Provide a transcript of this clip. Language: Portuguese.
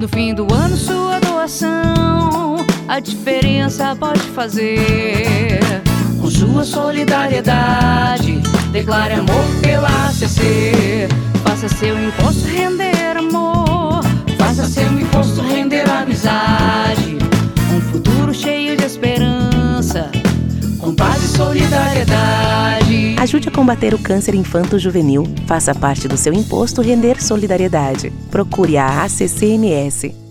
No fim do ano, sua doação a diferença pode fazer. Com sua solidariedade, declare amor pela ACC. Faça seu imposto render amor, faça seu imposto render amizade. Um futuro cheio de esperança, com paz e solidariedade. Combater o câncer infanto-juvenil. Faça parte do seu imposto render solidariedade. Procure a ACCMS.